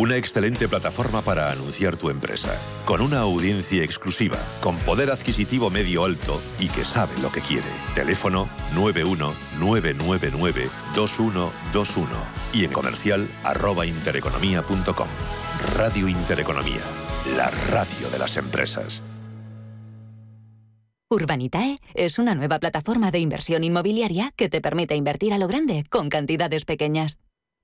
Una excelente plataforma para anunciar tu empresa. Con una audiencia exclusiva, con poder adquisitivo medio alto y que sabe lo que quiere. Teléfono 919992121 y en comercial arroba intereconomía.com. Radio Intereconomía. La radio de las empresas. Urbanitae es una nueva plataforma de inversión inmobiliaria que te permite invertir a lo grande con cantidades pequeñas.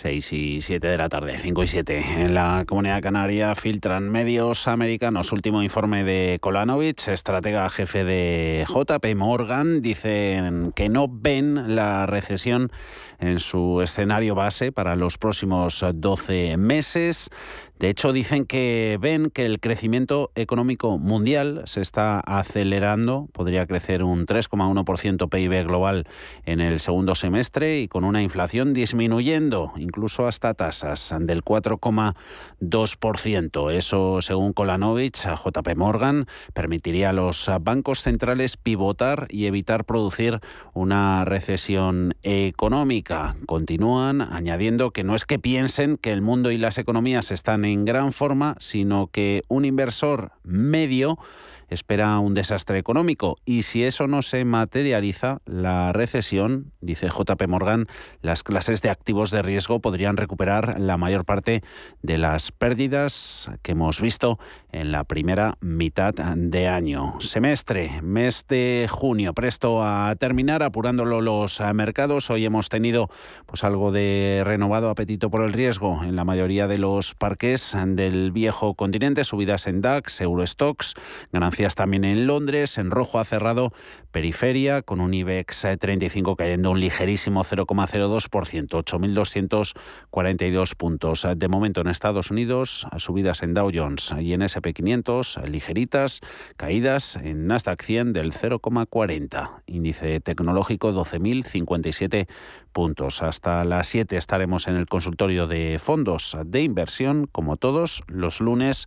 6 y 7 de la tarde, 5 y 7. En la comunidad canaria filtran medios americanos. Último informe de Kolanovich, estratega jefe de JP Morgan. Dicen que no ven la recesión en su escenario base para los próximos 12 meses. De hecho, dicen que ven que el crecimiento económico mundial se está acelerando. Podría crecer un 3,1% PIB global en el segundo semestre y con una inflación disminuyendo, incluso hasta tasas del 4,2%. Eso, según Kolanovich, JP Morgan, permitiría a los bancos centrales pivotar y evitar producir una recesión económica. Continúan añadiendo que no es que piensen que el mundo y las economías están en gran forma, sino que un inversor medio espera un desastre económico. Y si eso no se materializa, la recesión, dice JP Morgan, las clases de activos de riesgo podrían recuperar la mayor parte de las pérdidas que hemos visto en la primera mitad de año. Semestre, mes de junio, presto a terminar, apurándolo los mercados. Hoy hemos tenido pues algo de renovado apetito por el riesgo en la mayoría de los parques del viejo continente, subidas en DAX, Eurostox, ganancias también en Londres. En rojo ha cerrado periferia con un IBEX 35 cayendo un ligerísimo 0,02%, 8.242 puntos. De momento en Estados Unidos, subidas en Dow Jones y en SP500, ligeritas, caídas en Nasdaq 100 del 0,40. Índice tecnológico 12.057 puntos. Hasta las 7 estaremos en el consultorio de fondos de inversión, como todos los lunes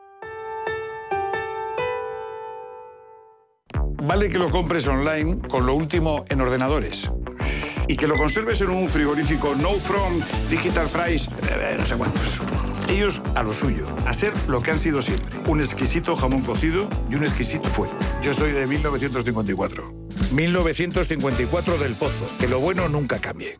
Vale que lo compres online con lo último en ordenadores. Y que lo conserves en un frigorífico No From, Digital Fries, eh, no sé cuántos. Ellos a lo suyo, a ser lo que han sido siempre. Un exquisito jamón cocido y un exquisito fuego. Yo soy de 1954. 1954 del Pozo. Que lo bueno nunca cambie.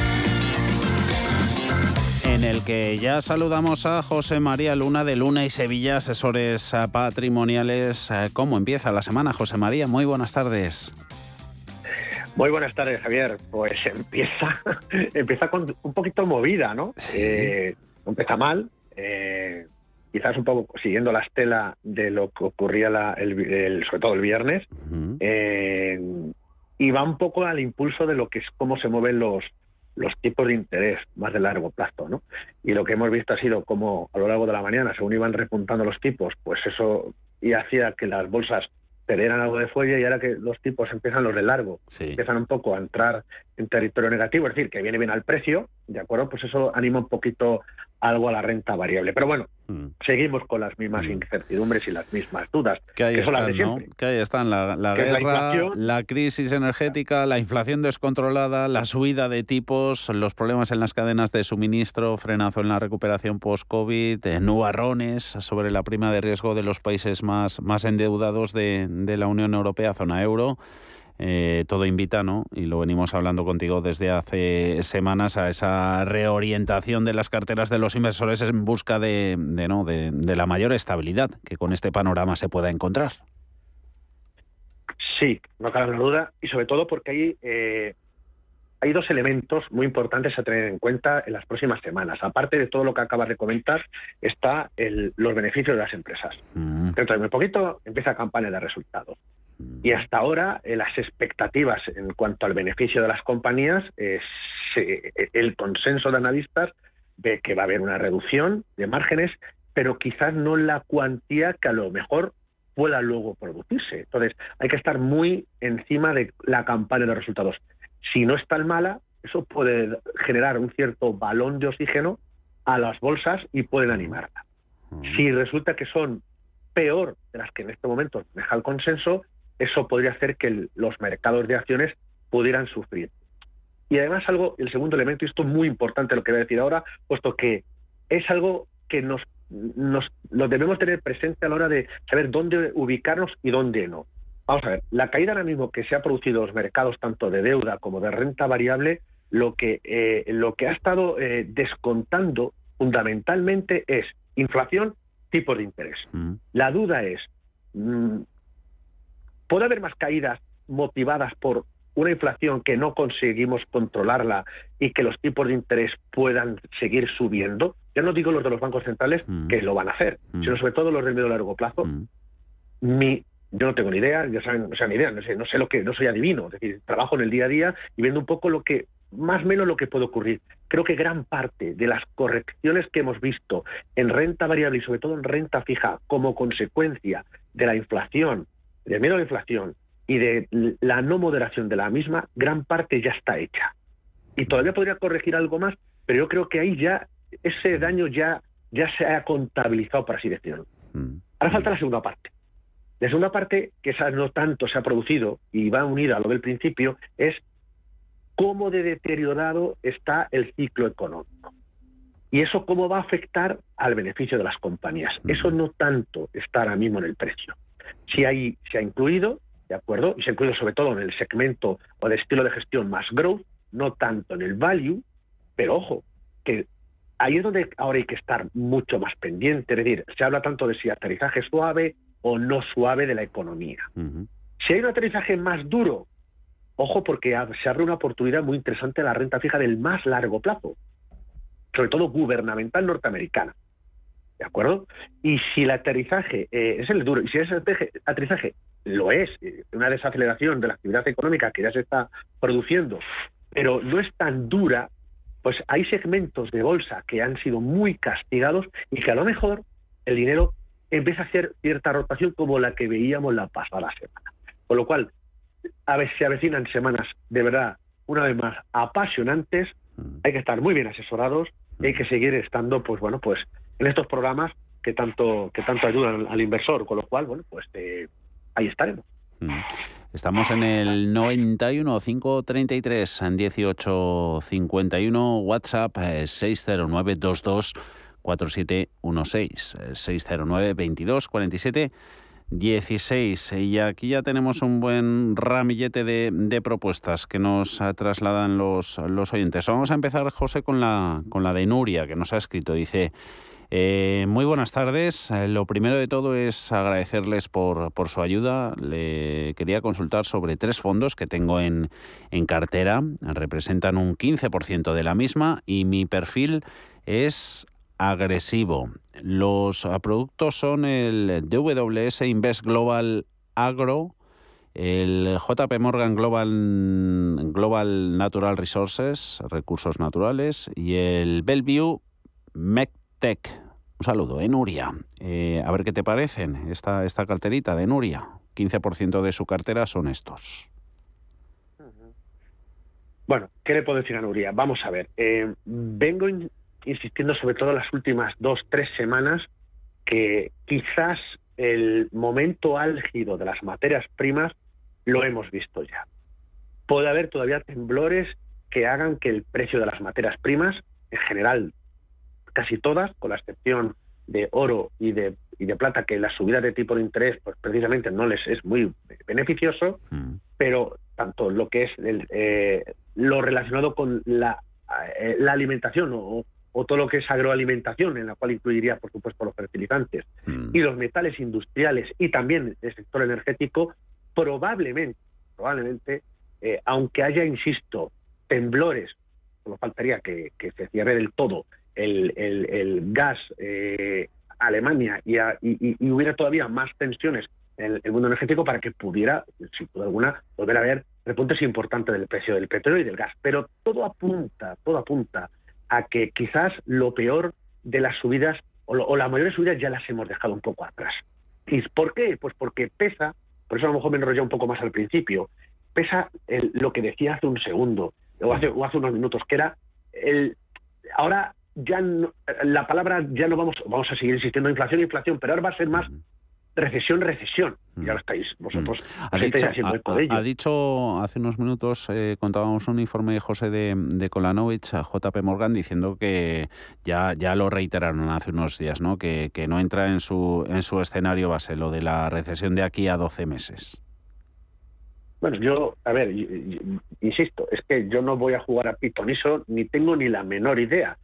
en el que ya saludamos a José María Luna de Luna y Sevilla, asesores eh, patrimoniales. Eh, ¿Cómo empieza la semana, José María? Muy buenas tardes. Muy buenas tardes, Javier. Pues empieza, empieza con un poquito movida, ¿no? Eh, empieza mal, quizás un poco siguiendo la estela de lo que ocurría el, sobre todo el viernes, y va un poco al impulso de lo que es cómo se mueven los, los tipos de interés más de largo plazo, ¿no? Y lo que hemos visto ha sido como a lo largo de la mañana, según iban repuntando los tipos, pues eso y hacía que las bolsas perdieran algo de fuelle y ahora que los tipos empiezan los de largo, empiezan un poco a entrar en territorio negativo, es decir, que viene bien al precio, ¿de acuerdo? Pues eso anima un poquito algo a la renta variable. Pero bueno, mm. seguimos con las mismas mm. incertidumbres y las mismas dudas. Que ahí están, ¿no? Que ahí están la, guerra, la, crisis energética, la inflación descontrolada, la subida de tipos, los problemas en las cadenas de suministro, frenazo en la recuperación post-COVID, eh, nubarrones sobre la prima de riesgo de los países más, más endeudados de, de la Unión Europea, zona euro. Eh, todo invita, ¿no? Y lo venimos hablando contigo desde hace semanas a esa reorientación de las carteras de los inversores en busca de, ¿no? de, la mayor estabilidad que con este panorama se pueda encontrar. Sí, no cabe duda, y sobre todo porque hay, eh, hay dos elementos muy importantes a tener en cuenta en las próximas semanas. Aparte de todo lo que acabas de comentar, está el, los beneficios de las empresas. Mm. Dentro de muy poquito empieza campaña de resultados. Y hasta ahora eh, las expectativas en cuanto al beneficio de las compañías, eh, el consenso de analistas ve que va a haber una reducción de márgenes, pero quizás no la cuantía que a lo mejor pueda luego producirse. Entonces, hay que estar muy encima de la campaña de resultados. Si no es tan mala, eso puede generar un cierto balón de oxígeno a las bolsas y pueden animarla. Si resulta que son peor de las que en este momento deja el consenso, eso podría hacer que los mercados de acciones pudieran sufrir. Y además algo, el segundo elemento, y esto es muy importante lo que voy a decir ahora, puesto que es algo que nos, nos debemos tener presente a la hora de saber dónde ubicarnos y dónde no. Vamos a ver, la caída ahora mismo que se ha producido en los mercados tanto de deuda como de renta variable, lo que, eh, lo que ha estado eh, descontando fundamentalmente es inflación, tipos de interés. Mm. La duda es, mm, ¿Puede haber más caídas motivadas por una inflación que no conseguimos controlarla y que los tipos de interés puedan seguir subiendo? Ya no digo los de los bancos centrales mm. que lo van a hacer, mm. sino sobre todo los del medio y largo plazo. Mm. Mi, yo no tengo ni idea, saben, no sea, ni idea, no sé, no sé lo que, no soy adivino, es decir, trabajo en el día a día y viendo un poco lo que, más o menos lo que puede ocurrir. Creo que gran parte de las correcciones que hemos visto en renta variable y sobre todo en renta fija como consecuencia de la inflación de miedo a la inflación y de la no moderación de la misma, gran parte ya está hecha. Y todavía podría corregir algo más, pero yo creo que ahí ya ese daño ya, ya se ha contabilizado, por así decirlo. Mm. Ahora falta la segunda parte. La segunda parte, que esa no tanto se ha producido y va unida a lo del principio, es cómo de deteriorado está el ciclo económico. ¿Y eso cómo va a afectar al beneficio de las compañías? Eso no tanto está ahora mismo en el precio. Si, hay, se ha incluido, ¿de acuerdo? Y se ha incluido sobre todo en el segmento o de estilo de gestión más growth, no tanto en el value, pero ojo, que ahí es donde ahora hay que estar mucho más pendiente. Es decir, se habla tanto de si aterrizaje suave o no suave de la economía. Si hay un aterrizaje más duro, ojo porque se abre una oportunidad muy interesante a la renta fija del más largo plazo, sobre todo gubernamental norteamericana. ¿De acuerdo? Y si el aterrizaje eh, es el duro, y si ese aterrizaje lo es, eh, una desaceleración de la actividad económica que ya se está produciendo, pero no es tan dura, pues hay segmentos de bolsa que han sido muy castigados y que a lo mejor el dinero empieza a hacer cierta rotación como la que veíamos la pasada semana. Con lo cual, a ver, se avecinan semanas de verdad, una vez más, apasionantes, mm. hay que estar muy bien asesorados y hay que seguir estando, pues bueno, pues en estos programas que tanto, que tanto ayudan al inversor, con lo cual, bueno, pues eh, ahí estaremos. Mm. Estamos en el 91 533 18 51 WhatsApp 609 22 4716 609 22 47 16. Y aquí ya tenemos un buen ramillete de, propuestas que nos trasladan los, los oyentes. Vamos a empezar, José, con la, con la de Nuria, que nos ha escrito. Dice, eh, muy buenas tardes. Eh, lo primero de todo es agradecerles por, su ayuda. Le quería consultar sobre tres fondos que tengo en, cartera. Representan un 15% de la misma y mi perfil es agresivo. Los productos son el DWS Invest Global Agro, el JP Morgan Global, Global Natural Resources, recursos naturales, y el Bellevue MedTech. Un saludo, ¿eh, Nuria. Eh, a ver qué te parecen esta, esta carterita de Nuria. 15% de su cartera son estos. Bueno, ¿qué le puedo decir a Nuria? Vamos a ver. Eh, vengo insistiendo sobre todo las últimas dos, tres semanas, que quizás el momento álgido de las materias primas lo hemos visto ya. Puede haber todavía temblores que hagan que el precio de las materias primas, en general casi todas, con la excepción de oro y de, y de plata, que la subida de tipo de interés pues precisamente no les es muy beneficioso, mm. pero tanto lo que es el, eh, lo relacionado con la, eh, la alimentación o, o todo lo que es agroalimentación, en la cual incluiría, por supuesto, los fertilizantes, mm. y los metales industriales y también el sector energético, probablemente, probablemente, eh, aunque haya, insisto, temblores, no faltaría que, se cierre del todo el, el, gas eh, Alemania y, y, hubiera todavía más tensiones en el, mundo energético para que pudiera, sin duda alguna, volver a haber repuntes importantes del precio del petróleo y del gas. Pero todo apunta, todo apunta a que quizás lo peor de las subidas o, las mayores subidas ya las hemos dejado un poco atrás. ¿Y por qué? Pues porque pesa, por eso a lo mejor me enrollé un poco más al principio, pesa lo que decía hace un segundo o hace, o hace unos minutos, que era el ahora ya la palabra ya no vamos vamos a seguir insistiendo en inflación inflación pero ahora va a ser más recesión, recesión. Ya lo estáis vosotros. Mm. Ha, dicho, ha, dicho, hace unos minutos, eh, contábamos un informe de José de, de Kolanovich a JP Morgan diciendo que ya, ya lo reiteraron hace unos días, ¿no? Que, que no entra en su, en su escenario base lo de la recesión de aquí a 12 meses. Bueno, yo, a ver, insisto, es que yo no voy a jugar a pitoniso ni tengo ni la menor idea.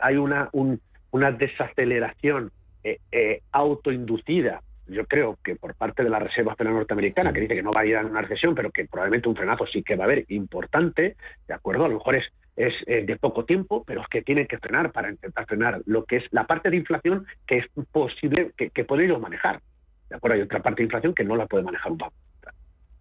Hay una, un, una desaceleración eh, eh, autoinducida yo creo que por parte de la Reserva Federal Norteamericana, que dice que no va a ir a una recesión, pero que probablemente un frenazo sí que va a haber importante, ¿de acuerdo? A lo mejor es, es eh, de poco tiempo, pero es que tiene que frenar para intentar frenar lo que es la parte de inflación que es posible, que, que puede ellos manejar. ¿De acuerdo? Hay otra parte de inflación que no la puede manejar un banco.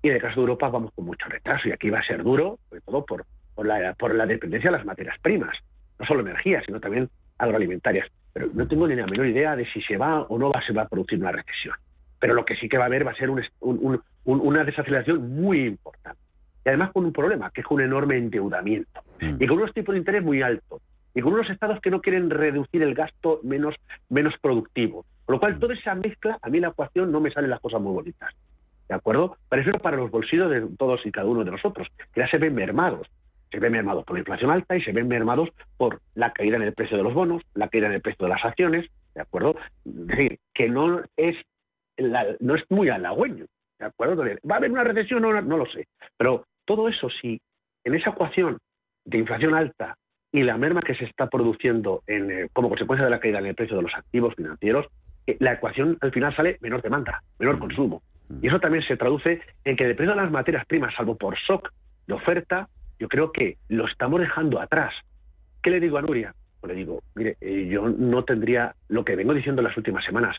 Y en el caso de Europa vamos con mucho retraso y aquí va a ser duro, sobre todo por, por, la, por la dependencia de las materias primas, no solo energía, sino también agroalimentarias pero no tengo ni la menor idea de si se va o no va, se va a producir una recesión. Pero lo que sí que va a haber va a ser una desaceleración muy importante. Y además con un problema, que es un enorme endeudamiento. Mm. Y con unos tipos de interés muy altos. Y con unos estados que no quieren reducir el gasto menos, menos productivo. Con lo cual, mm. toda esa mezcla, a mí la ecuación no me salen las cosas muy bonitas. ¿De acuerdo? Prefiero para los bolsillos de todos y cada uno de nosotros, que ya se ven mermados. se ven mermados por la inflación alta y se ven mermados por la caída en el precio de los bonos, la caída en el precio de las acciones, ¿de acuerdo? Es decir, que no es, no es muy halagüeño, ¿de acuerdo? ¿Va a haber una recesión? No, no lo sé. Pero todo eso, si en esa ecuación de inflación alta y la merma que se está produciendo en, eh, como consecuencia de la caída en el precio de los activos financieros, eh, la ecuación al final sale menor demanda, menor consumo. Y eso también se traduce en que depende de las materias primas, salvo por shock de oferta, yo creo que lo estamos dejando atrás. ¿Qué le digo a Nuria? Pues le digo, mire, eh, yo no tendría lo que vengo diciendo en las últimas semanas.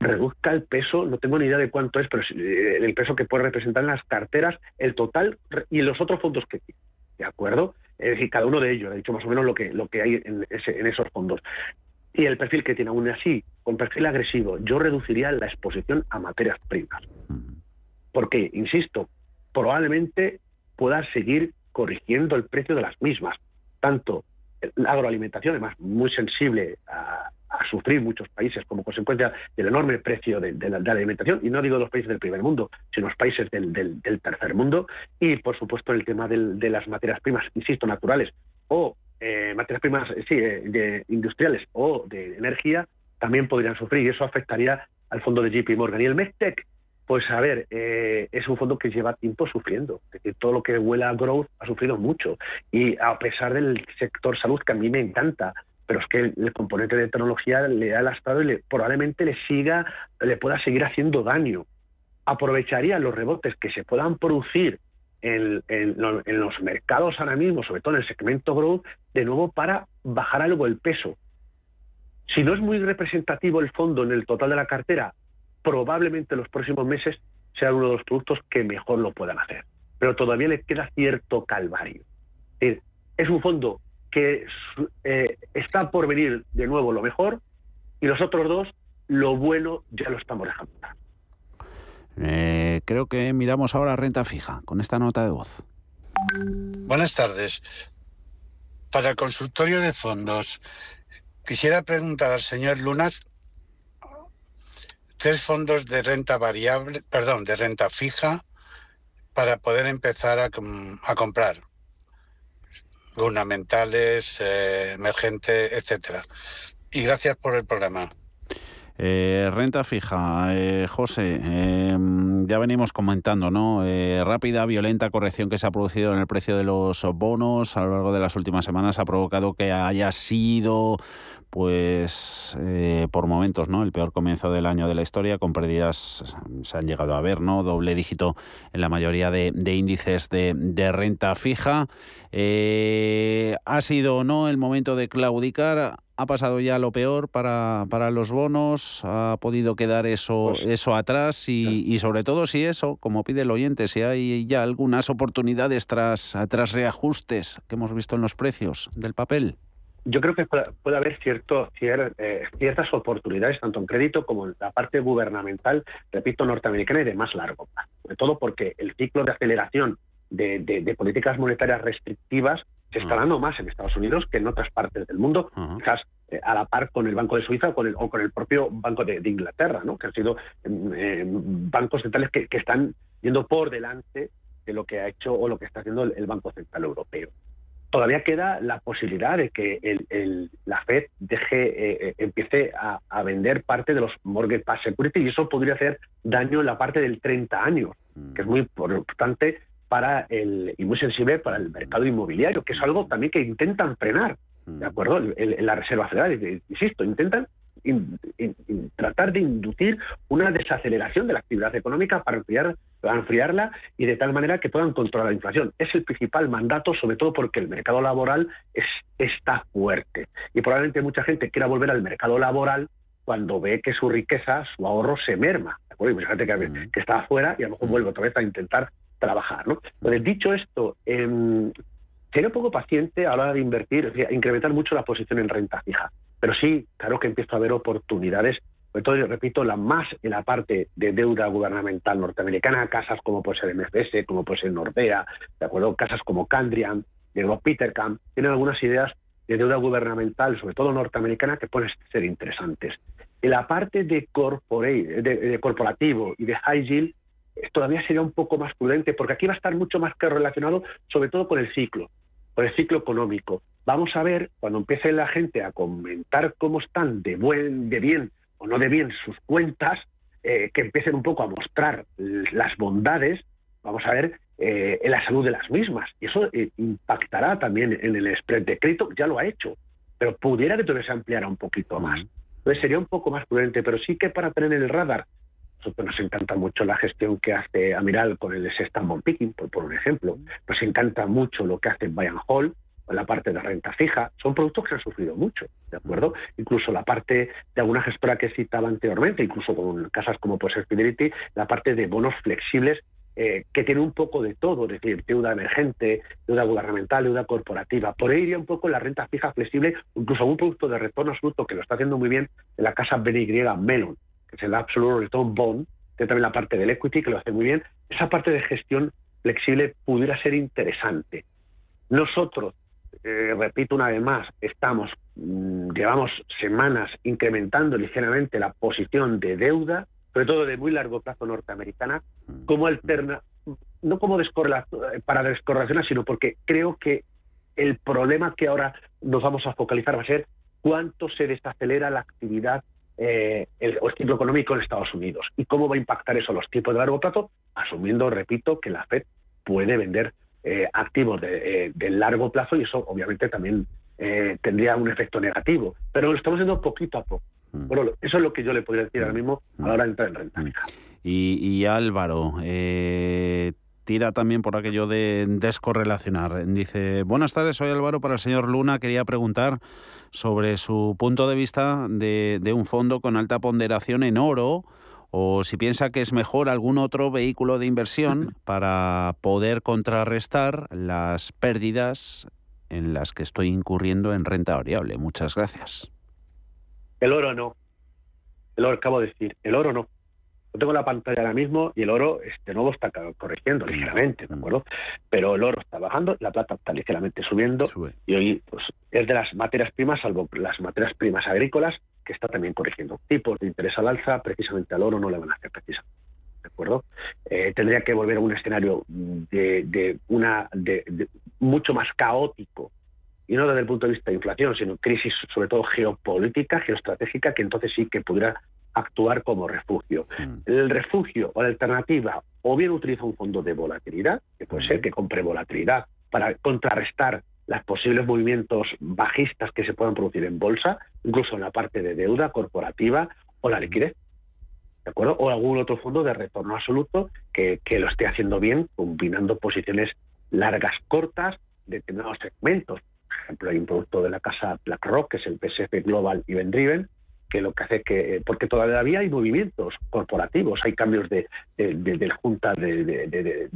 Reduzca el peso, no tengo ni idea de cuánto es, pero eh, el peso que puede representar en las carteras, el total y los otros fondos que tiene. ¿De acuerdo? Es decir, cada uno de ellos, he dicho más o menos lo que, lo que hay en, en esos fondos. Y el perfil que tiene, aún así, con perfil agresivo, yo reduciría la exposición a materias primas. Porque, insisto, probablemente pueda seguir corrigiendo el precio de las mismas. Tanto la agroalimentación, además muy sensible a, sufrir muchos países como consecuencia del enorme precio de, la, alimentación, y no digo los países del primer mundo, sino los países del, tercer mundo, y por supuesto el tema de las materias primas, insisto, naturales o eh, materias primas sí, eh, de industriales o de energía, también podrían sufrir, y eso afectaría al fondo de JP Morgan. Y el MEDTEC, pues a ver, eh, es un fondo que lleva tiempo sufriendo. Todo lo que huela a growth ha sufrido mucho. Y a pesar del sector salud, que a mí me encanta, pero es que el, componente de tecnología le ha lastrado y le, probablemente le siga, le pueda seguir haciendo daño. Aprovecharía los rebotes que se puedan producir en, los mercados ahora mismo, sobre todo en el segmento growth, de nuevo para bajar algo el peso. Si no es muy representativo el fondo en el total de la cartera, probablemente en los próximos meses sea uno de los productos que mejor lo puedan hacer. Pero todavía le queda cierto calvario. Es un fondo que eh, está por venir de nuevo lo mejor y los otros dos, lo bueno ya lo estamos dejando. Eh, creo que miramos ahora renta fija con esta nota de voz. Buenas tardes. Para el consultorio de fondos, quisiera preguntar al señor Lunas tres fondos de renta variable, perdón, de renta fija para poder empezar a, comprar gubernamentales, eh, emergentes, etcétera. Y gracias por el programa. Eh, renta fija, eh, José, em, ya venimos comentando, ¿no? rápida, violenta corrección que se ha producido en el precio de los bonos a lo largo de las últimas semanas ha provocado que haya sido pues eh, por momentos, ¿no? El peor comienzo del año de la historia, con pérdidas se han llegado a ver, ¿no? Doble dígito en la mayoría de, índices de, renta fija. Eh, ¿Ha sido o no el momento de claudicar? ¿Ha pasado ya lo peor para, para los bonos? ¿Ha podido quedar eso, pues eso atrás? Y, y, sobre todo si eso, como pide el oyente, si hay ya algunas oportunidades tras, tras reajustes que hemos visto en los precios del papel yo creo que puede haber cierto, eh, ciertas oportunidades, tanto en crédito como en la parte gubernamental, repito, norteamericana y de más largo plazo. Sobre todo porque el ciclo de aceleración de, políticas monetarias restrictivas se está dando más en Estados Unidos que en otras partes del mundo, quizás eh, a la par con el Banco de Suiza o con el, o con el propio Banco de, Inglaterra, ¿no? que han sido em, em, bancos centrales que, están yendo por delante de lo que ha hecho o lo que está haciendo el Banco Central Europeo todavía queda la posibilidad de que el, la Fed deje, eh, eh, empiece a, vender parte de los mortgage backed security y eso podría hacer daño en la parte del 30 años, mm. que es muy importante para el y muy sensible para el mercado inmobiliario, que es algo también que intentan frenar, ¿de mm. acuerdo? En la Reserva Federal, insisto, intentan tratar de inducir una desaceleración de la actividad económica para enfriar, enfriarla y de tal manera que puedan controlar la inflación. Es el principal mandato, sobre todo porque el mercado laboral es, está fuerte. Y probablemente mucha gente quiera volver al mercado laboral cuando ve que su riqueza, su ahorro se merma. Hay mucha gente que, que, está afuera y a lo mejor vuelve otra vez a intentar trabajar. ¿no? Dicho esto, eh, un poco paciente a la hora de invertir, incrementar mucho la posición en renta fija. Pero sí, claro que empiezo a haber oportunidades, sobre todo, repito, la más en la parte de deuda gubernamental norteamericana, casas como puede ser MFS, como puede ser Nordea, ¿de acuerdo? Casas como Candrian, Diego Petercam, tienen algunas ideas de deuda gubernamental, sobre todo norteamericana, que pueden ser interesantes. En la parte de, corporate, de, corporativo y de high yield, todavía sería un poco más prudente, porque aquí va a estar mucho más que relacionado, sobre todo con el ciclo. por el ciclo económico. Vamos a ver, cuando empiece la gente a comentar cómo están de, buen, de bien o no de bien sus cuentas, eh, que empiecen un poco a mostrar las bondades, vamos a ver, eh, en la salud de las mismas. Y eso eh, impactará también en el spread de crédito, ya lo ha hecho, pero pudiera que todavía se ampliara un poquito más. Entonces sería un poco más prudente, pero sí que para tener el radar, nos encanta mucho la gestión que hace Amiral con el Stanbond Picking, por, por un ejemplo. Nos encanta mucho lo que hace Bayern Hall con la parte de renta fija. Son productos que han sufrido mucho, ¿de acuerdo? Incluso la parte de alguna gestora que citaba anteriormente, incluso con casas como puede ser Fidelity, la parte de bonos flexibles eh, que tiene un poco de todo, es decir, deuda emergente, deuda gubernamental, deuda corporativa. Por ahí iría un poco la renta fija flexible, incluso un producto de retorno absoluto que lo está haciendo muy bien en la casa BNY Melon, que es el Absolute Return Bond, que también la parte del equity, que lo hace muy bien. Esa parte de gestión flexible pudiera ser interesante. Nosotros, eh, repito una vez más, estamos, mm, llevamos semanas incrementando ligeramente la posición de deuda sobre todo de muy largo plazo norteamericana, como alterna, no como para descorrelacionar, sino porque creo que el problema que ahora nos vamos a focalizar va a ser cuánto se desacelera la actividad eh, el, el ciclo económico en Estados Unidos y cómo va a impactar eso los tipos de largo plazo, asumiendo, repito, que la Fed puede vender eh, activos de, eh, de, largo plazo y eso obviamente también tendría un efecto negativo. Pero lo estamos haciendo poquito a poco. Mm. Bueno, eso es lo que yo le podría decir ahora mm. mismo a la hora de entrar en renta mm. Y, Álvaro, eh, tira también por aquello de descorrelacionar. Dice, buenas tardes, soy Álvaro. Para el señor Luna quería preguntar sobre su punto de vista de, de un fondo con alta ponderación en oro o si piensa que es mejor algún otro vehículo de inversión para poder contrarrestar las pérdidas en las que estoy incurriendo en renta variable. Muchas gracias. El oro no. El oro, acabo de decir, el oro no. Yo tengo la pantalla ahora mismo y el oro de nuevo está corrigiendo ligeramente, ¿de acuerdo? Pero el oro está bajando, la plata está ligeramente subiendo y hoy pues, es de las materias primas, salvo las materias primas agrícolas, que está también corrigiendo. Tipos de interés al alza, precisamente al oro no le van a hacer precisamente. ¿De acuerdo? Eh, tendría que volver a un escenario de, una de, mucho más caótico y no desde el punto de vista de inflación, sino crisis sobre todo geopolítica, geoestratégica, que entonces sí que pudiera actuar como refugio. Mm. El refugio o la alternativa, o bien utiliza un fondo de volatilidad, que puede ser que compre volatilidad para contrarrestar los posibles movimientos bajistas que se puedan producir en bolsa, incluso en la parte de deuda corporativa o la liquidez. ¿De acuerdo? O algún otro fondo de retorno absoluto que, que lo esté haciendo bien, combinando posiciones largas, cortas, de determinados segmentos ejemplo, hay un producto de la casa BlackRock, que es el PSF Global Event Driven, que lo que hace que, porque todavía hay movimientos corporativos, hay cambios de, de, la Junta, de,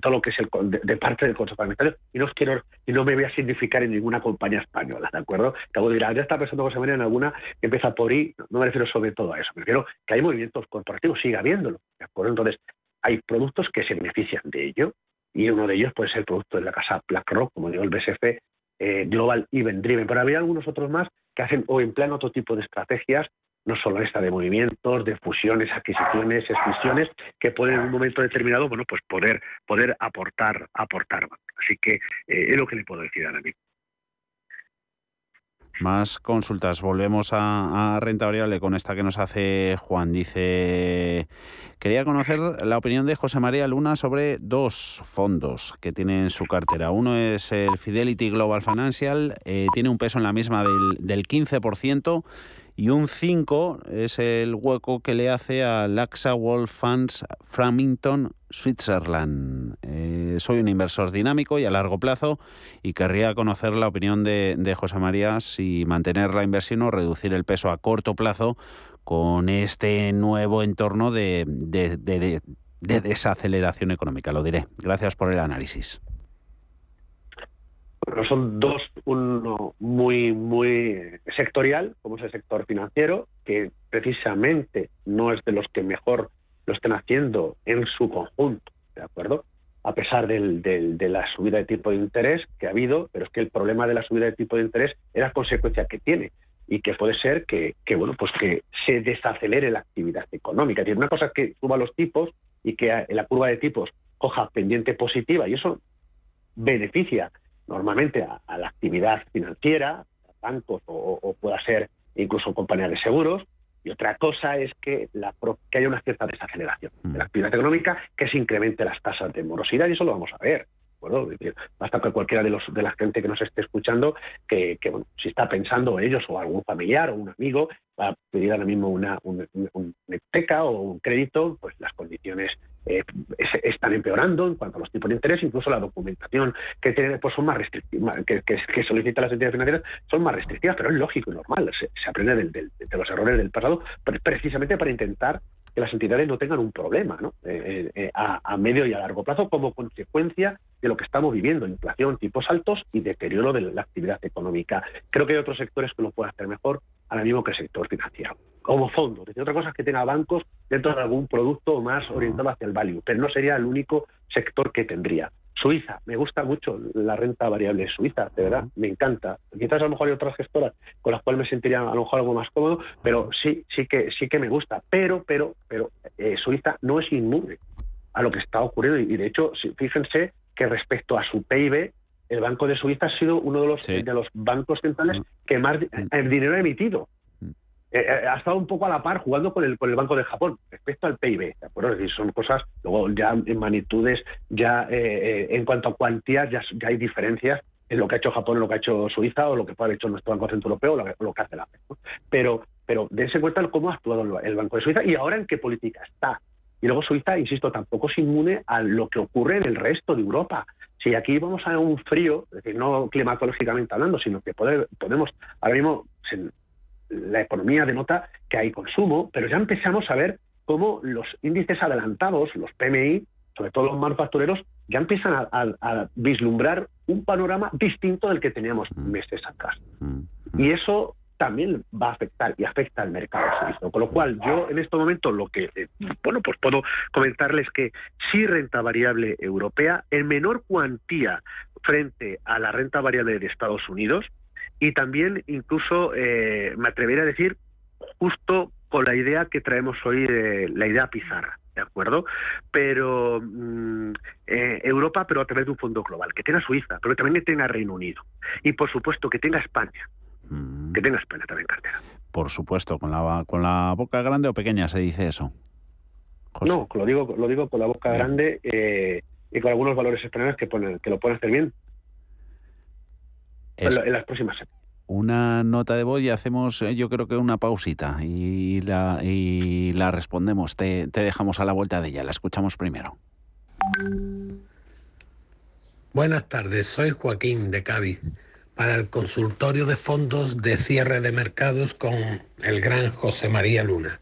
todo lo que es el, de, parte del Consejo Parlamentario, y no quiero, y no me voy a significar en ninguna compañía española, ¿de acuerdo? De decir, ya está pensando José María en alguna que empieza por I, no me refiero sobre todo a eso, me refiero que hay movimientos corporativos, sigue habiéndolo, ¿de acuerdo? Entonces, hay productos que se benefician de ello, y uno de ellos puede ser el producto de la casa BlackRock, como digo, el BSF, eh, Global Event Driven, pero había algunos otros más que hacen o emplean otro tipo de estrategias, no solo esta de movimientos, de fusiones, adquisiciones, excisiones, que pueden en un momento determinado, bueno, pues poder, poder aportar, aportar. Así que eh, es lo que le puedo decir ahora mismo. Más consultas. Volvemos a, renta variable con esta que nos hace Juan. Dice, quería conocer la opinión de José María Luna sobre dos fondos que tiene en su cartera. Uno es el Fidelity Global Financial, eh, tiene un peso en la misma del, del 15% y un 5 es el hueco que le hace a Laxa World Funds Framington, Switzerland. Eh, soy un inversor dinámico y a largo plazo y querría conocer la opinión de, José María si mantener la inversión o reducir el peso a corto plazo con este nuevo entorno de desaceleración económica. Lo diré. Gracias por el análisis son dos, uno muy, muy sectorial, como es el sector financiero, que precisamente no es de los que mejor lo estén haciendo en su conjunto, ¿de acuerdo? A pesar del, de la subida de tipo de interés que ha habido, pero es que el problema de la subida de tipo de interés es la consecuencia que tiene y que puede ser que, que, bueno pues que se desacelere la actividad económica. Es decir, una cosa es que suba los tipos y que la curva de tipos coja pendiente positiva y eso beneficia normalmente a, la actividad financiera, bancos o, pueda ser incluso compañías de seguros, y otra cosa es que, la, que haya una cierta desaceleración de la mm. actividad económica, que se incremente las tasas de morosidad, y eso lo vamos a ver. Bueno, basta que cualquiera de los de la gente que nos esté escuchando que, bueno, si está pensando ellos o algún familiar o un amigo va a pedir ahora mismo una, una, hipoteca o un crédito, pues las condiciones eh, están empeorando en cuanto a los tipos de interés, incluso la documentación que tiene pues son más que, solicitan las entidades financieras son más restrictivas, pero es lógico y normal, se, aprende de los errores del pasado, precisamente para intentar que las entidades no tengan un problema eh, eh, a, medio y a largo plazo como consecuencia de lo que estamos viviendo, inflación, tipos altos y deterioro de la actividad económica. Creo que hay otros sectores que lo pueden hacer mejor ahora mismo que el sector financiero. Como fondo, decir, otra cosa es que tenga bancos dentro de algún producto más orientado hacia el value, pero no sería el único sector que tendría. Suiza, me gusta mucho la renta variable suiza, de verdad, me encanta. Quizás a lo mejor hay otras gestoras con las cuales me sentiría a lo mejor algo más cómodo, pero sí, sí que sí que me gusta. Pero, pero, pero eh, Suiza no es inmune a lo que está ocurriendo y de hecho, fíjense que respecto a su PIB, el Banco de Suiza ha sido uno de los de los bancos centrales que más dinero ha emitido. Eh, eh, ha estado un poco a la par jugando con el, con el Banco de Japón respecto al PIB, ¿de acuerdo? Es decir, son cosas, luego ya en magnitudes, ya eh, en cuanto a cuantías, ya, hay diferencias en lo que ha hecho Japón, en lo que ha hecho Suiza, o lo que puede haber hecho nuestro Banco Central Europeo, o lo, que, hace la FED. Pero, pero dense cuenta cómo ha actuado el Banco de Suiza y ahora en qué política está. Y luego Suiza, insisto, tampoco es inmune a lo que ocurre en el resto de Europa. Si aquí vamos a un frío, es decir, no climatológicamente hablando, sino que podemos, ahora mismo la economía denota que hay consumo, pero ya empezamos a ver cómo los índices adelantados, los PMI, sobre todo los manufactureros, ya empiezan a, vislumbrar un panorama distinto del que teníamos mm. meses atrás. Mm. Y eso también va a afectar y afecta al mercado suizo. Con lo cual, yo en este momento lo que, eh, bueno, pues puedo comentarles que sí renta variable europea en menor cuantía frente a la renta variable de Estados Unidos, y también incluso eh, me atrevería a decir justo con la idea que traemos hoy de la idea pizarra. ¿De acuerdo? Pero mm, eh, Europa, pero a través de un fondo global, que tenga Suiza, pero también que tenga Reino Unido. Y por supuesto que tenga España. Mm. Que tenga España también cartera. Por supuesto, con la, con la boca grande o pequeña se dice eso. No, lo digo, lo digo con la boca grande eh, y con algunos valores españoles que, ponen, que lo pueden hacer bien en las próximas semanas. Una nota de voz y hacemos, eh, yo creo que una pausita y la, y la respondemos. Te, te dejamos a la vuelta de ella. La escuchamos primero. Buenas tardes, soy Joaquín de Cádiz para el consultorio de fondos de cierre de mercados con el gran José María Luna.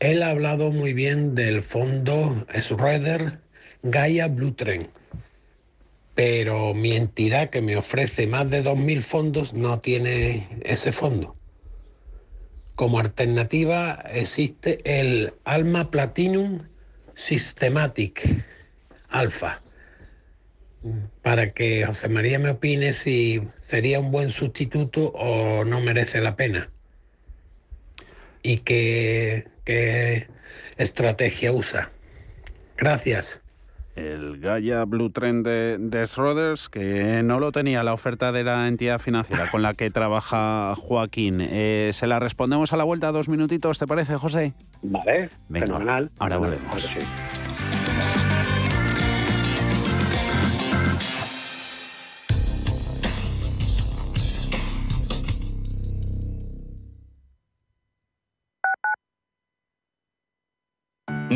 Él ha hablado muy bien del fondo Schroeder Gaia Blue Trend pero mi entidad que me ofrece más de 2.000 fondos no tiene ese fondo. Como alternativa existe el Alma Platinum Systematic Alpha, para que José María me opine si sería un buen sustituto o no merece la pena. Y qué, qué estrategia usa. Gracias el Gaia Blue Trend de, de que no lo tenía la oferta de la entidad financiera con la que trabaja Joaquín. Eh, se la respondemos a la vuelta, dos minutitos, ¿te parece, José? Vale, fenomenal. Ahora volvemos.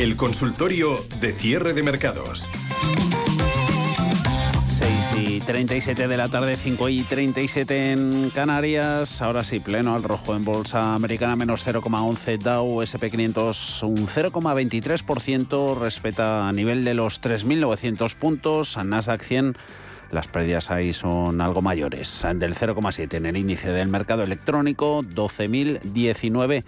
El consultorio de cierre de mercados. 6 y 37 de la tarde, 5 y 37 en Canarias. Ahora sí, pleno al rojo en bolsa americana, menos 0,11 Dow, SP500 un 0,23%, respeta a nivel de los 3.900 puntos. Nasdaq 100 las pérdidas ahí son algo mayores, del 0,7 en el índice del mercado electrónico, 12.019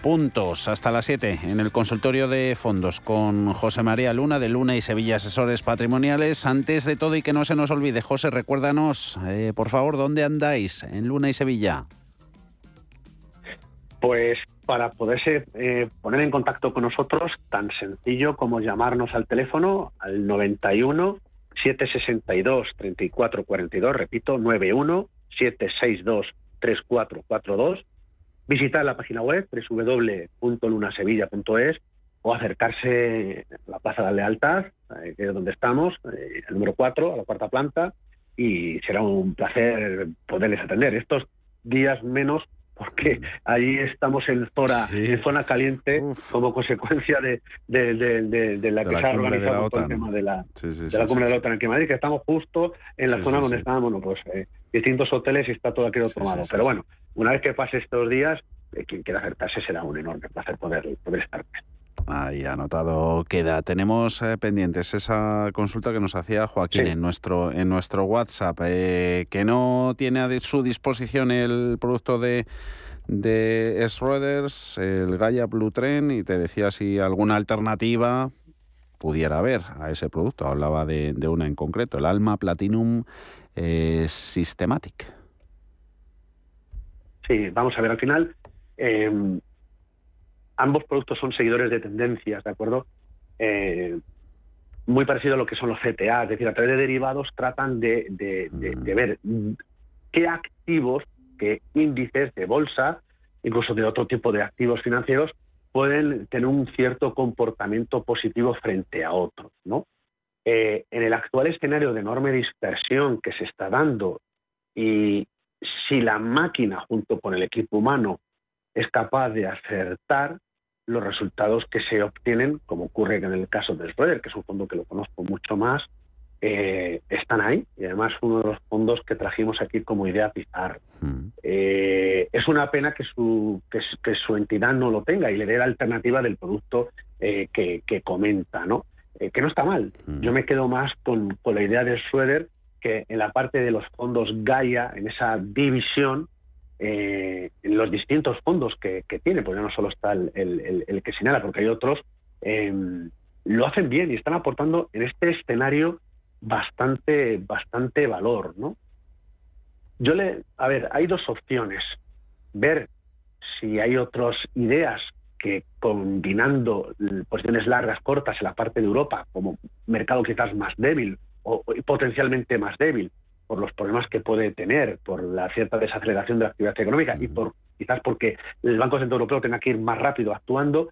puntos hasta las 7 en el consultorio de fondos con José María Luna de Luna y Sevilla Asesores Patrimoniales. Antes de todo y que no se nos olvide, José, recuérdanos, eh, por favor, ¿dónde andáis en Luna y Sevilla? Pues para poderse eh, poner en contacto con nosotros, tan sencillo como llamarnos al teléfono al 91 762 3442, repito, 91 762 3442 visitar la página web www.lunasevilla.es o acercarse a la Plaza de Lealtad, eh, que es donde estamos, eh, el número 4, a la cuarta planta, y será un placer poderles atender. Estos días menos porque allí estamos en zona, en zona caliente como consecuencia de, la que se ha organizado todo el tema de la, la cumbre de la OTAN aquí en Madrid, que estamos justo en la zona donde estaban bueno, pues, eh, distintos hoteles y está todo aquello tomado. Pero bueno, una vez que pase estos días, eh, quien quiera acercarse será un enorme placer poder, poder estar Ahí anotado queda. Tenemos eh, pendientes esa consulta que nos hacía Joaquín en nuestro en nuestro WhatsApp, eh, que no tiene a su disposición el producto de de Schroeders, el Gaia Blue Trend, y te decía si alguna alternativa pudiera haber a ese producto. Hablaba de, una en concreto, el Alma Platinum eh, Systematic. Sí, vamos a ver, al final ambos productos son seguidores de tendencias, ¿de acuerdo? Eh, muy parecido a lo que son los CTA, es decir, a través de derivados tratan de, ver qué activos, qué índices de bolsa, incluso de otro tipo de activos financieros, pueden tener un cierto comportamiento positivo frente a otros, ¿no? Eh, en el actual escenario de enorme dispersión que se está dando y si la máquina junto con el equipo humano es capaz de acertar, los resultados que se obtienen, como ocurre en el caso de Schroeder, que es un fondo que lo conozco mucho más, eh, están ahí. Y además uno de los fondos que trajimos aquí como idea Pizarro. Mm. Eh, es una pena que su, que, su entidad no lo tenga y le dé la alternativa del producto eh, que, comenta, ¿no? que no está mal. Mm. Yo me quedo más con, con la idea de Schroeder que en la parte de los fondos Gaia, en esa división, eh, los distintos fondos que, tiene, porque no solo está el, que señala, porque hay otros, em, lo hacen bien y están aportando en este escenario bastante, bastante valor, ¿no? Yo le, a ver, hay dos opciones. Ver si hay otras ideas que combinando posiciones largas, cortas en la parte de Europa, como mercado quizás más débil o potencialmente más débil, por los problemas que puede tener, por la cierta desaceleración de la actividad económica y por quizás porque el Banco Central Europeo tenga que ir más rápido actuando,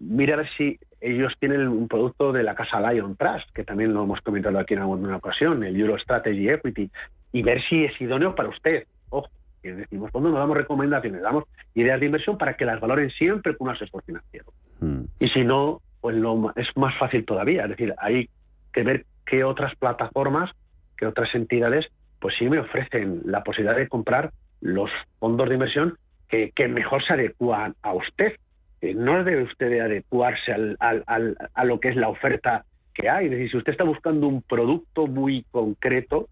mira a ver si ellos tienen un producto de la casa Lion Trust, que también lo hemos comentado aquí en alguna ocasión, el Euro Strategy Equity, y ver si es idóneo para usted. Ojo, que decimos, cuando nos damos recomendaciones, damos ideas de inversión para que las valoren siempre con un asesor financiero. Mm. Y si no, pues lo, es más fácil todavía. Es decir, hay que ver qué otras plataformas, qué otras entidades, pues sí me ofrecen la posibilidad de comprar los fondos de inversión que, que mejor se adecuan a usted. Eh, no debe usted adecuarse al, al, al, a lo que es la oferta que hay. Es decir, si usted está buscando un producto muy concreto,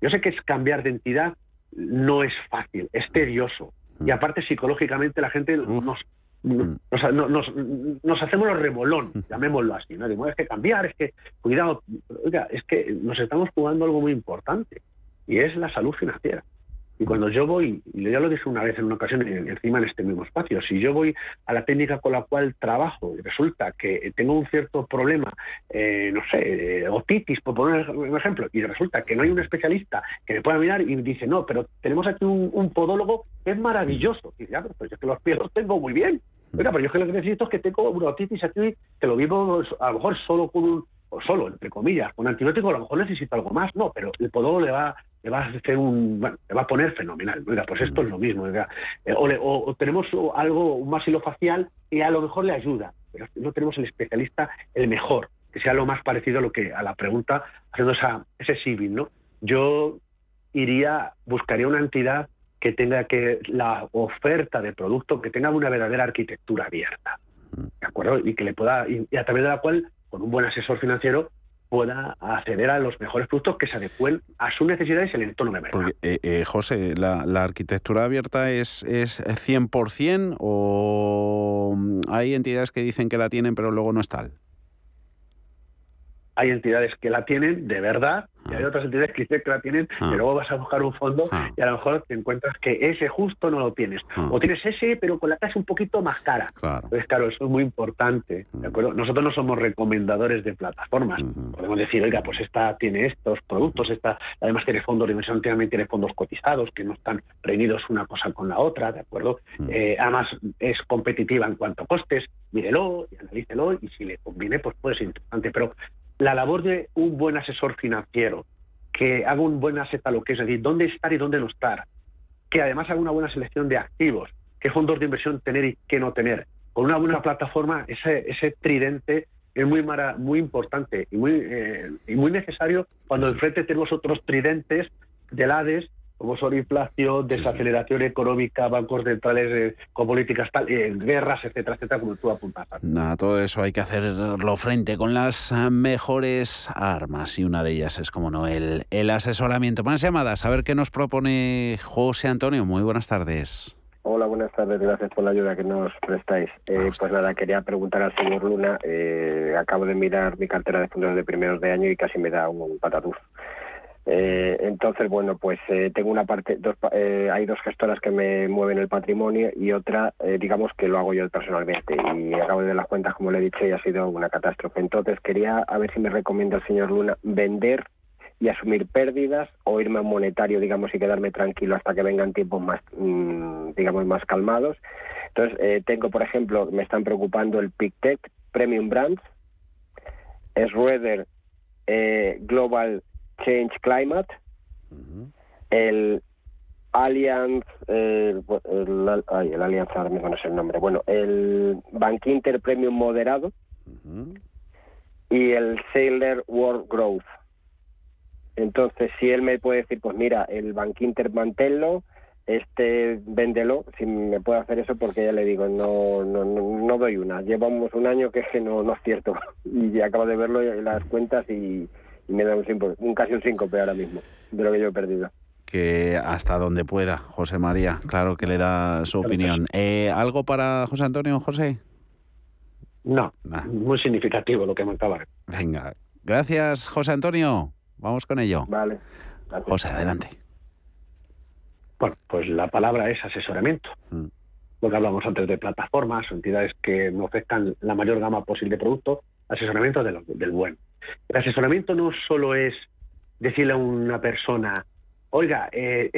yo sé que es cambiar de entidad, no es fácil, es tedioso. Y aparte, psicológicamente, la gente nos, nos, nos, nos hacemos los remolón, llamémoslo así. ¿no? Digo, es que cambiar, es que, cuidado, oiga, es que nos estamos jugando algo muy importante, y es la salud financiera. Y cuando yo voy, y ya lo dije una vez en una ocasión encima en este mismo espacio, si yo voy a la técnica con la cual trabajo y resulta que tengo un cierto problema, eh, no sé, otitis, por poner un ejemplo, y resulta que no hay un especialista que me pueda mirar y dice, no, pero tenemos aquí un, podólogo que es maravilloso. Y dice, ya, pero yo que los pies los tengo muy bien. Oiga, pero yo que lo que necesito es que tengo una otitis aquí, que lo vivo a lo mejor solo con un, o solo, entre comillas, con antibiótico, a lo mejor necesito algo más. No, pero el podólogo le va le va a hacer un le va a poner fenomenal. Oiga pues esto es lo mismo oiga. Eh, o, tenemos algo un maxilofacial y a lo mejor le ayuda pero no tenemos el especialista el mejor que sea lo más parecido a lo que a la pregunta haciendo esa ese civil no yo iría buscaría una entidad que tenga que la oferta de producto que tenga una verdadera arquitectura abierta de acuerdo y que le pueda y, y a través de la cual con un buen asesor financiero pueda acceder a los mejores productos que se adecuen a sus necesidades y el entorno de mercado. Eh, eh, José, ¿la, ¿la, arquitectura abierta es, es 100% o hay entidades que dicen que la tienen pero luego no es tal? Hay entidades que la tienen de verdad y hay otras entidades que dicen que la tienen, Ah. pero luego vas a buscar un fondo y a lo mejor te encuentras que ese justo no lo tienes. O tienes ese, pero con la tasa un poquito más cara. Claro. Pues claro, eso es muy importante. ¿de acuerdo? Nosotros no somos recomendadores de plataformas. Podemos decir, oiga, pues esta tiene estos productos, esta además tiene fondos de inversión, también tiene fondos cotizados que no están reñidos una cosa con la otra, ¿de acuerdo? Eh, además es competitiva en cuanto a costes, mírelo y analícelo y si le conviene, pues puede ser interesante. Pero la labor de un buen asesor financiero que haga un buen asset a lo que es, es decir, dónde estar y dónde no estar, que además haga una buena selección de activos, qué fondos de inversión tener y qué no tener. Con una buena plataforma, ese, ese tridente es muy mara, muy importante y muy, eh, y muy necesario cuando enfrente tenemos otros tridentes del ADES como son inflación, desaceleración económica, bancos centrales eh, con políticas tal, eh, guerras, etcétera, etcétera, como tú apuntas. Nada, todo eso hay que hacerlo frente con las mejores armas y una de ellas es, como no, el, el asesoramiento. Más llamadas, a ver qué nos propone José Antonio. Muy buenas tardes. Hola, buenas tardes. Gracias por la ayuda que nos prestáis. Eh, pues nada, quería preguntar al señor Luna. Eh, acabo de mirar mi cartera de fondos de primeros de año y casi me da un patatús. Eh, entonces, bueno, pues eh, tengo una parte, dos, eh, hay dos gestoras que me mueven el patrimonio y otra, digamos que lo hago yo personalmente. Y acabo de ver las cuentas, como le he dicho, y ha sido una catástrofe. Entonces, quería a ver si me recomienda el señor Luna vender y asumir pérdidas o irme a un monetario, digamos, y quedarme tranquilo hasta que vengan tiempos más, mmm, digamos, más calmados. Entonces, tengo, por ejemplo, me están preocupando el PicTech Premium Brands, Schroeder eh, Global Change Climate, uh -huh. el Allianz, el, ay, el Allianz ahora mismo no sé el nombre, bueno, el Bank Inter Premium Moderado uh -huh. y el Sailor World Growth. Entonces, si él me puede decir, pues mira, el Bank Inter manténlo, este véndelo, si me puede hacer eso, porque ya le digo, no, no, no, no doy una. Llevamos un año que es que no, no es cierto. Y acabo de verlo las cuentas y, y me da un, un casi un síncope ahora mismo de lo que yo he perdido. Que hasta donde pueda, José María, claro que le da su opinión. Eh, ¿Algo para José Antonio, José? No, nah. muy significativo lo que me acaba. Venga, gracias, José Antonio. Vamos con ello. Vale. Gracias. José, adelante. Bueno, pues la palabra es asesoramiento. Mm. Lo que hablamos antes de plataformas entidades que me ofrezcan la mayor gama posible de productos, asesoramiento de lo, del bueno. El asesoramiento no solo es decirle a una persona, oiga, eh,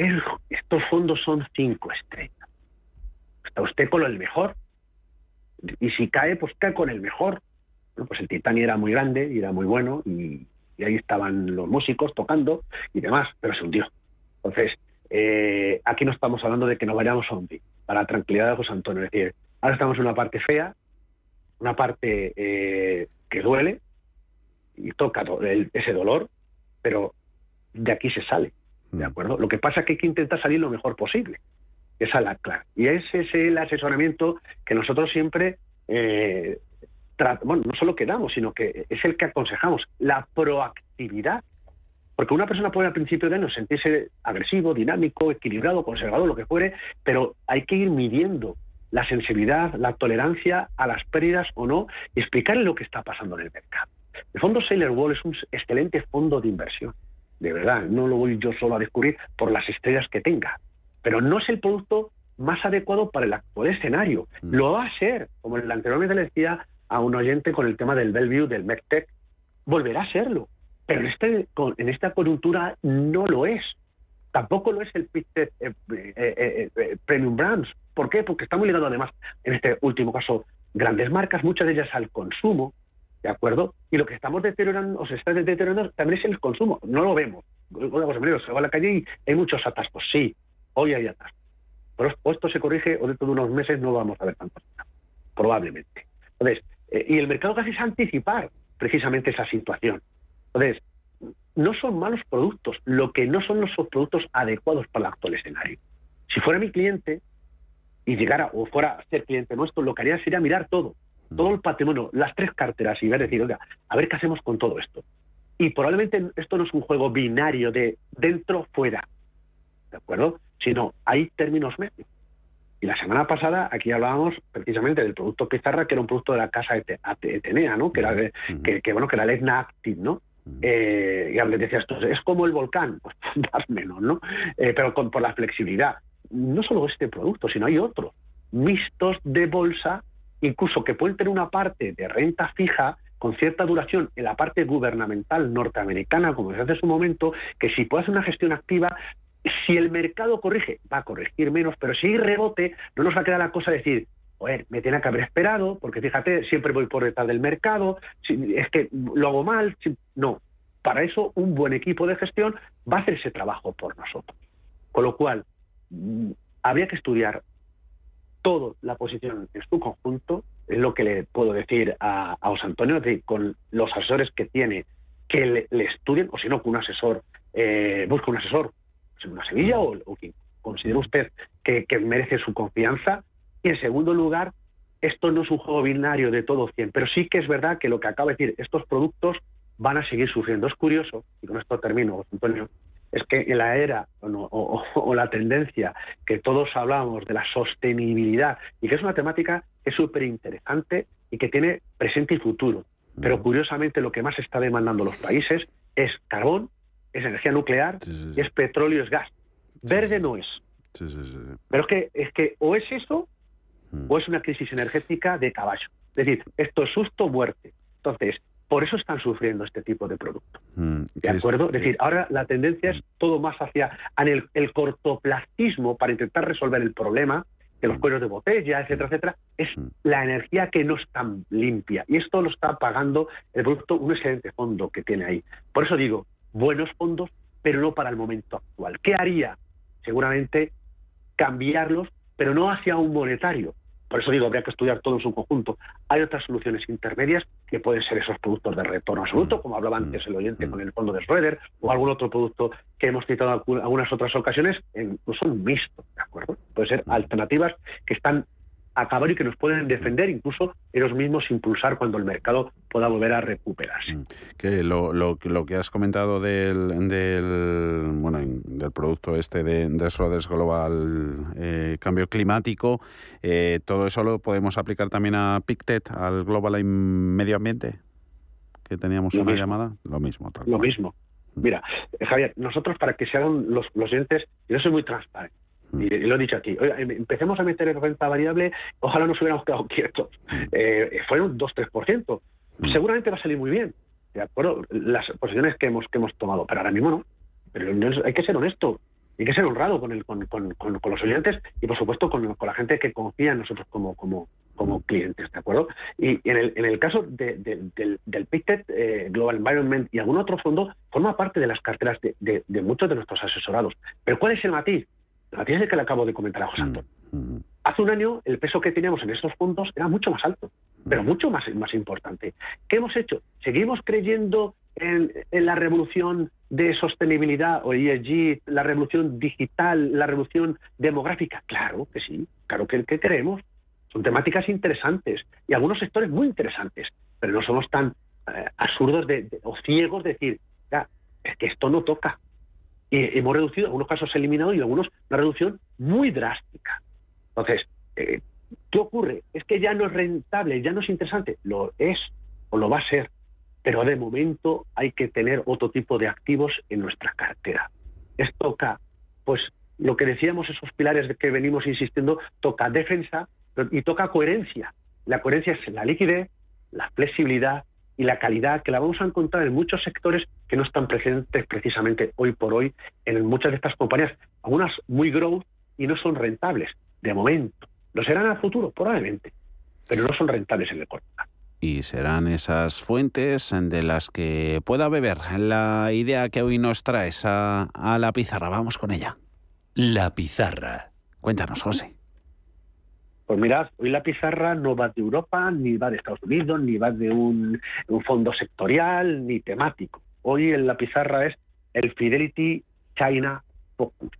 estos fondos son cinco estrellas. Está usted con el mejor. Y si cae, pues cae con el mejor. Bueno, pues el Titanic era muy grande y era muy bueno y, ahí estaban los músicos tocando y demás, pero se hundió. Entonces, eh, aquí no estamos hablando de que nos vayamos a hundir, para la tranquilidad de José Antonio. Es decir, ahora estamos en una parte fea, una parte eh, que duele y toca ese dolor, pero de aquí se sale, ¿de acuerdo? Lo que pasa es que hay que intentar salir lo mejor posible. Esa es la clave. Y ese es el asesoramiento que nosotros siempre, eh, bueno, no solo que damos, sino que es el que aconsejamos, la proactividad. Porque una persona puede al principio de año sentirse agresivo, dinámico, equilibrado, conservador, lo que fuere, pero hay que ir midiendo la sensibilidad, la tolerancia a las pérdidas o no y explicarle lo que está pasando en el mercado. El fondo Sailor Wall es un excelente fondo de inversión, de verdad, no lo voy yo solo a descubrir por las estrellas que tenga, pero no es el producto más adecuado para el actual escenario. Mm. Lo va a ser, como en el anteriormente le decía a un oyente con el tema del Bellevue, del MECTEC, volverá a serlo, pero en, este, en esta coyuntura no lo es. Tampoco lo es el Pictet eh, eh, eh, Premium Brands. ¿Por qué? Porque está muy ligado además, en este último caso, grandes marcas, muchas de ellas al consumo, ¿de acuerdo? Y lo que estamos deteriorando, o se está deteriorando también es el consumo. No lo vemos. Una cosa, se va a la calle y hay muchos atascos. Sí, hoy hay atascos. Pero esto se corrige o dentro de unos meses no vamos a ver tantos probablemente. Entonces, y el mercado casi es anticipar precisamente esa situación. Entonces, no son malos productos, lo que no son los productos adecuados para el actual escenario. Si fuera mi cliente y llegara o fuera a ser cliente nuestro, lo que haría sería mirar todo. Todo el patrimonio, las tres carteras y ver, decir, oiga, a ver qué hacemos con todo esto. Y probablemente esto no es un juego binario de dentro, fuera, ¿de acuerdo? Sino hay términos medios. Y la semana pasada aquí hablábamos precisamente del producto Pizarra, que era un producto de la casa Etenea, ¿no? Que era, mm. que, bueno, que era el Active, ¿no? Eh, y le decías, es como el volcán, pues más menos, ¿no? Eh, pero con, por la flexibilidad. No solo este producto, sino hay otros, mixtos de bolsa, incluso que pueden tener una parte de renta fija con cierta duración en la parte gubernamental norteamericana, como se hace en su momento, que si puede hacer una gestión activa, si el mercado corrige, va a corregir menos, pero si hay rebote, no nos va a quedar la cosa de decir, me tiene que haber esperado, porque fíjate, siempre voy por detrás del mercado, es que lo hago mal. No, para eso un buen equipo de gestión va a hacer ese trabajo por nosotros. Con lo cual, mm, habría que estudiar toda la posición en su conjunto, es lo que le puedo decir a, a José Antonio, con los asesores que tiene, que le, estudien, o si no, con un asesor, eh, busca un asesor una Sevilla o, o quien considere usted que merece su confianza, y en segundo lugar, esto no es un juego binario de todo 100, pero sí que es verdad que lo que acaba de decir, estos productos van a seguir sufriendo. Es curioso, y con esto termino, Antonio, es que en la era o, la tendencia que todos hablamos de la sostenibilidad, y que es una temática que es súper interesante y que tiene presente y futuro. Pero curiosamente lo que más está demandando los países es carbón, es energía nuclear y es petróleo, y es gas. Verde no es. Pero es que, es que o es eso Mm. o es una crisis energética de caballo. Es decir, esto es susto muerte. Entonces, por eso están sufriendo este tipo de producto. Mm, ¿De acuerdo? Es decir, ahora la tendencia es todo más hacia el, el cortoplacismo para intentar resolver el problema de los mm. cuellos de botella, etcétera, etcétera, es la energía que no es tan limpia. Y esto lo está pagando el producto, un excelente fondo que tiene ahí. Por eso digo, buenos fondos, pero no para el momento actual. ¿Qué haría? Seguramente cambiarlos, pero no hacia un monetario, por eso digo, habría que estudiar todo en su conjunto. Hay otras soluciones intermedias que pueden ser esos productos de retorno absoluto, como hablaba antes el oyente con el fondo de Schroeder, o algún otro producto que hemos citado en algunas otras ocasiones, incluso un mixto, ¿de acuerdo? Pueden ser alternativas que están acabar y que nos pueden defender, incluso ellos mismos impulsar cuando el mercado pueda volver a recuperarse. Mm. Que lo, lo, lo que has comentado del, del, bueno, del producto este de, de Global eh, Cambio Climático, eh, ¿todo eso lo podemos aplicar también a PICTET, al Global Medio Ambiente? Que teníamos una llamada. Lo mismo. lo mismo. Mm. Mira, Javier, nosotros para que se hagan los, los entes, yo soy muy transparente y, lo he dicho aquí, em, empecemos a meter renta variable, ojalá nos hubiéramos quedado quietos. Eh, fueron un 2-3%. Seguramente va a salir muy bien, ¿de acuerdo? Las posiciones que hemos, que hemos tomado, pero ahora mismo no. Pero hay que ser honesto, hay que ser honrado con, el, con, con, con, los oyentes y, por supuesto, con, la gente que confía en nosotros como, como, como clientes, ¿de acuerdo? Y en el, en el caso del, del PICTET, eh, Global Environment y algún otro fondo, forma parte de las carteras de, muchos de nuestros asesorados. Pero ¿cuál es el matiz? El matiz es el que le acabo de comentar a José Antonio. Mm, mm. Hace un año el peso que teníamos en estos fondos era mucho más alto, pero mm. mucho más, más importante. ¿Qué hemos hecho? ¿Seguimos creyendo en, la revolución de sostenibilidad o ESG, la revolución digital, la revolución demográfica? Claro que sí, claro que, que queremos. Son temáticas interesantes y algunos sectores muy interesantes, pero no somos tan eh, absurdos de, o ciegos de decir, ya, es que esto no toca. Y hemos reducido, en algunos casos eliminado y en algunos una reducción muy drástica. Entonces, eh, ¿qué ocurre? Es que ya no es rentable, ya no es interesante. Lo es o lo va a ser, pero de momento hay que tener otro tipo de activos en nuestra cartera. Es toca, pues lo que decíamos, esos pilares que venimos insistiendo, toca defensa, y toca coherencia. La coherencia es la liquidez, la flexibilidad y la calidad que la vamos a encontrar en muchos sectores que no están presentes precisamente hoy por hoy en muchas de estas compañías, algunas muy growth y no son rentables de momento. Lo serán a futuro, probablemente, pero no son rentables en el corto plazo. Y serán esas fuentes de las que pueda beber la idea que hoy nos traes a, a la pizarra. Vamos con ella. La pizarra. Cuéntanos, José. Pues mirad, hoy la pizarra no va de Europa, ni va de Estados Unidos, ni va de un, fondo sectorial, ni temático. Hoy en la pizarra es el Fidelity China Focus,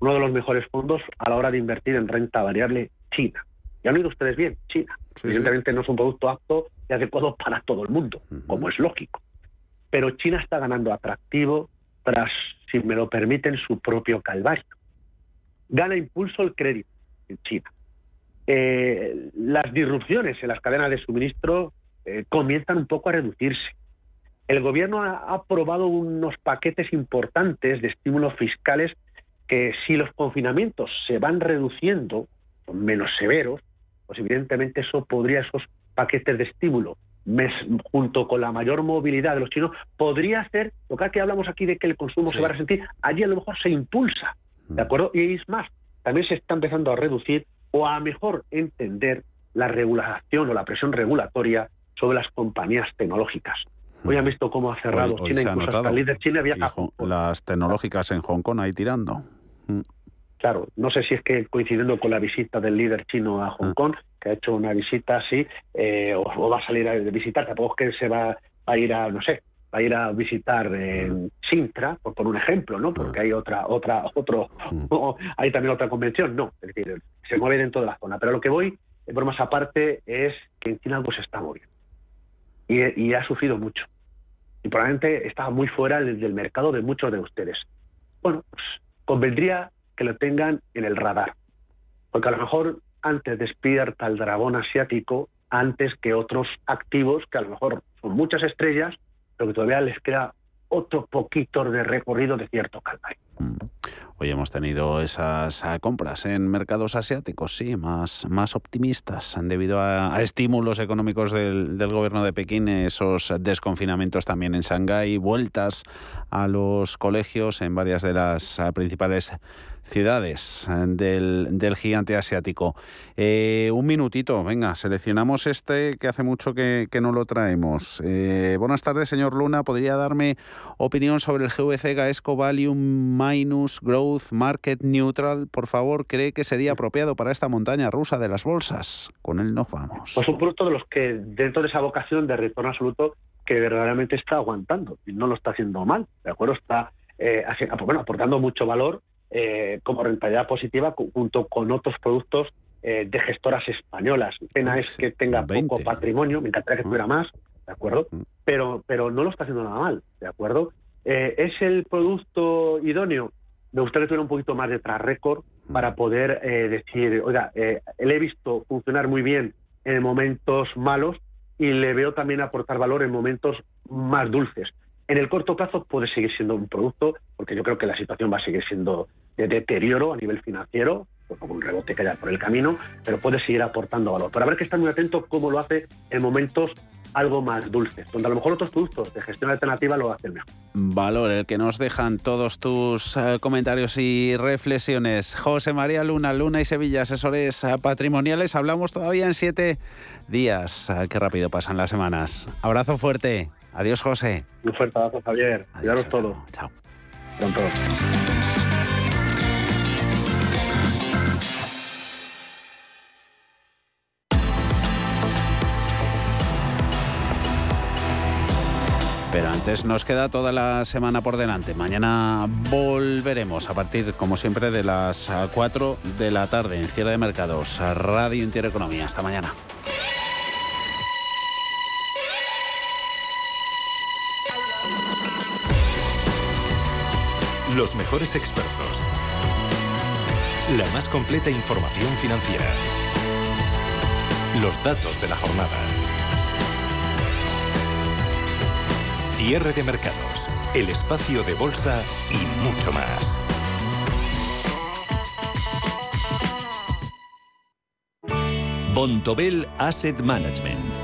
uno de los mejores fondos a la hora de invertir en renta variable China. Ya han oído ustedes bien, China. Evidentemente no es un producto apto y adecuado para todo el mundo, como es lógico. Pero China está ganando atractivo tras, si me lo permiten, su propio calvario. Gana impulso el crédito en China eh, las disrupciones en las cadenas de suministro eh, comienzan un poco a reducirse. El gobierno ha aprobado unos paquetes importantes de estímulos fiscales que si los confinamientos se van reduciendo, son menos severos, pues evidentemente eso podría, esos paquetes de estímulo, junto con la mayor movilidad de los chinos, podría hacer, lo que hablamos aquí de que el consumo se va a resentir, allí a lo mejor se impulsa, ¿de mm. acuerdo? Y es más, también se está empezando a reducir o a mejor entender la regulación o la presión regulatoria sobre las compañías tecnológicas. Hoy han visto cómo ha cerrado China, incluso hasta el líder China viaja Las tecnológicas en Hong Kong ahí tirando. Mm. Claro, no sé si es que coincidiendo con la visita del líder chino a Hong ah. Kong, que ha hecho una visita así, eh, o, va a salir a visitar, tampoco es que se va a ir a, no sé, a ir a visitar en Sintra, por, por un ejemplo, ¿no? Porque hay otra, otra, otro, hay también otra convención, no, es decir, se mueve dentro de la zona. Pero lo que voy, por más aparte, es que en China algo se está moviendo y, ha sufrido mucho. Y probablemente está muy fuera del, mercado de muchos de ustedes. Bueno, pues convendría que lo tengan en el radar, porque a lo mejor antes despierta el dragón asiático antes que otros activos que a lo mejor son muchas estrellas pero que todavía les queda otro poquito de recorrido de cierto calma. Mm. Hoy hemos tenido esas ah, compras en mercados asiáticos, sí, más, más optimistas, debido a, estímulos económicos del, del, gobierno de Pekín, esos desconfinamientos también en Shanghái, vueltas a los colegios en varias de las ah, principales ciudades eh, del, gigante asiático. Eh, un minutito, venga, seleccionamos este que hace mucho que, no lo traemos. Eh, buenas tardes, señor Luna. ¿Podría darme opinión sobre el GVC Gaesco Value Minus Growth Market Neutral? Por favor, ¿cree que sería apropiado para esta montaña rusa de las bolsas? Con él nos vamos. Pues un producto de los que, dentro de esa vocación de retorno absoluto, que verdaderamente está aguantando y no lo está haciendo mal, ¿de acuerdo? Está bueno, aportando mucho valor eh, como rentabilidad positiva junto con otros productos eh, de gestoras españolas. Pena es que tenga poco patrimonio, me encantaría que tuviera más, ¿de acuerdo? Mm. Pero, pero no lo está haciendo nada mal, ¿de acuerdo? Eh, ¿Es el producto idóneo? Me gustaría tener un poquito más de tras récord mm. para poder decir, oiga, le he visto funcionar muy bien en momentos malos y le veo también aportar valor en momentos más dulces. En el corto plazo puede seguir siendo un producto, porque yo creo que la situación va a seguir siendo de deterioro a nivel financiero, como un rebote que haya por el camino, pero puede seguir aportando valor. Pero habrá que estar muy atento cómo lo hace en momentos algo más dulce, donde a lo mejor otros productos de gestión alternativa lo hacen mejor. Valor, el que nos dejan todos tus eh, comentarios y reflexiones. José María Luna, Luna y Sevilla, asesores eh, patrimoniales. Hablamos todavía en siete días. Eh, qué rápido pasan las semanas. Abrazo fuerte. Adiós, José. Un fuerte abrazo, Javier. Cuidaros todo. Chao. Pronto. Antes nos queda toda la semana por delante. Mañana volveremos a partir, como siempre, de las 4 de la tarde en cierre de mercados. Radio Intereconomía. Hasta mañana. Los mejores expertos. La más completa información financiera. Los datos de la jornada. Cierre de mercados, el espacio de bolsa y mucho más. Bontobel Asset Management.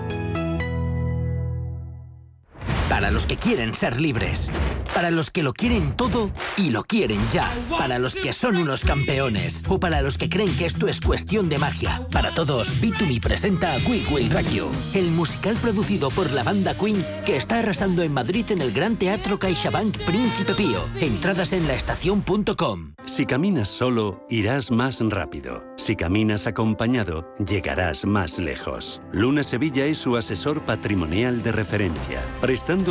Para los que quieren ser libres. Para los que lo quieren todo y lo quieren ya. Para los que son unos campeones. O para los que creen que esto es cuestión de magia. Para todos, B2Me presenta We Will Rock You, el musical producido por la banda Queen que está arrasando en Madrid en el Gran Teatro CaixaBank Príncipe Pío. Entradas en laestacion.com. Si caminas solo, irás más rápido. Si caminas acompañado, llegarás más lejos. Luna Sevilla es su asesor patrimonial de referencia. Prestando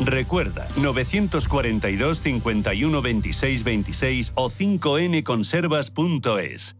Recuerda, 942 51 26 26 o 5nconservas.es.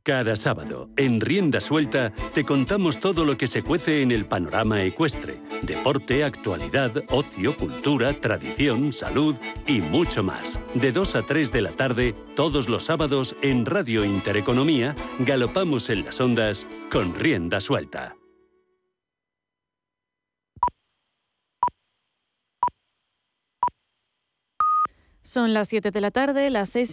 Cada sábado, en Rienda Suelta, te contamos todo lo que se cuece en el panorama ecuestre. Deporte, actualidad, ocio, cultura, tradición, salud y mucho más. De 2 a 3 de la tarde, todos los sábados, en Radio Intereconomía, galopamos en las ondas con Rienda Suelta. Son las 7 de la tarde, las 6 en